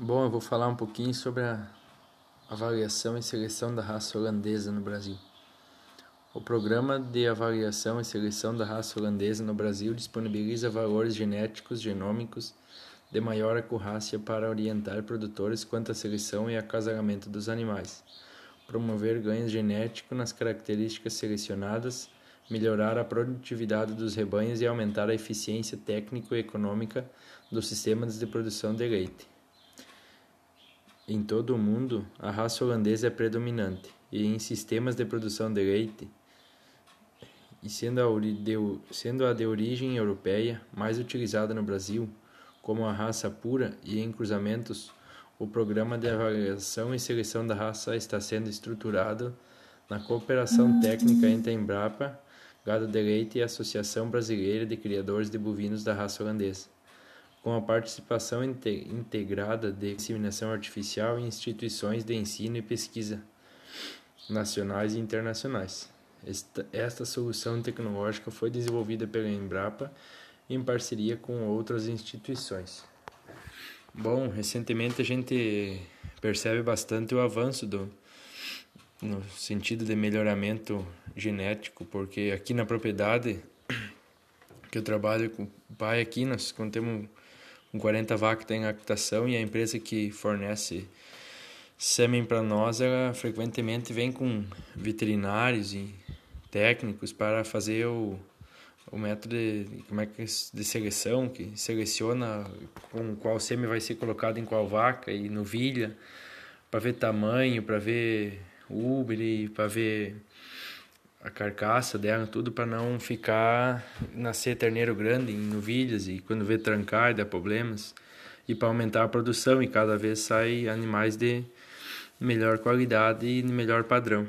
Bom, eu vou falar um pouquinho sobre a avaliação e seleção da raça holandesa no Brasil. O programa de avaliação e seleção da raça holandesa no Brasil disponibiliza valores genéticos genômicos de maior acurácia para orientar produtores quanto à seleção e acasalamento dos animais, promover ganhos genéticos nas características selecionadas, melhorar a produtividade dos rebanhos e aumentar a eficiência técnico-econômica dos sistemas de produção de leite. Em todo o mundo, a raça holandesa é predominante, e em sistemas de produção de leite, e sendo a, de, sendo a de origem europeia mais utilizada no Brasil, como a raça pura e em cruzamentos, o programa de avaliação e seleção da raça está sendo estruturado na cooperação técnica entre a Embrapa, Gado de Leite e a Associação Brasileira de Criadores de Bovinos da Raça Holandesa com a participação integrada de disseminação artificial em instituições de ensino e pesquisa nacionais e internacionais. Esta, esta solução tecnológica foi desenvolvida pela Embrapa em parceria com outras instituições. Bom, recentemente a gente percebe bastante o avanço do no sentido de melhoramento genético, porque aqui na propriedade que eu trabalho com o pai aqui, nós temos com 40 vacas em lactação e a empresa que fornece sêmen para nós, ela frequentemente vem com veterinários e técnicos para fazer o, o método de, como é que, é de seleção, que seleciona com qual sêmen vai ser colocado em qual vaca e novilha, para ver tamanho, para ver úbile, para ver a carcaça dela, tudo para não ficar nascer terneiro grande em novilhas e quando vê trancar dá problemas e para aumentar a produção e cada vez sai animais de melhor qualidade e de melhor padrão.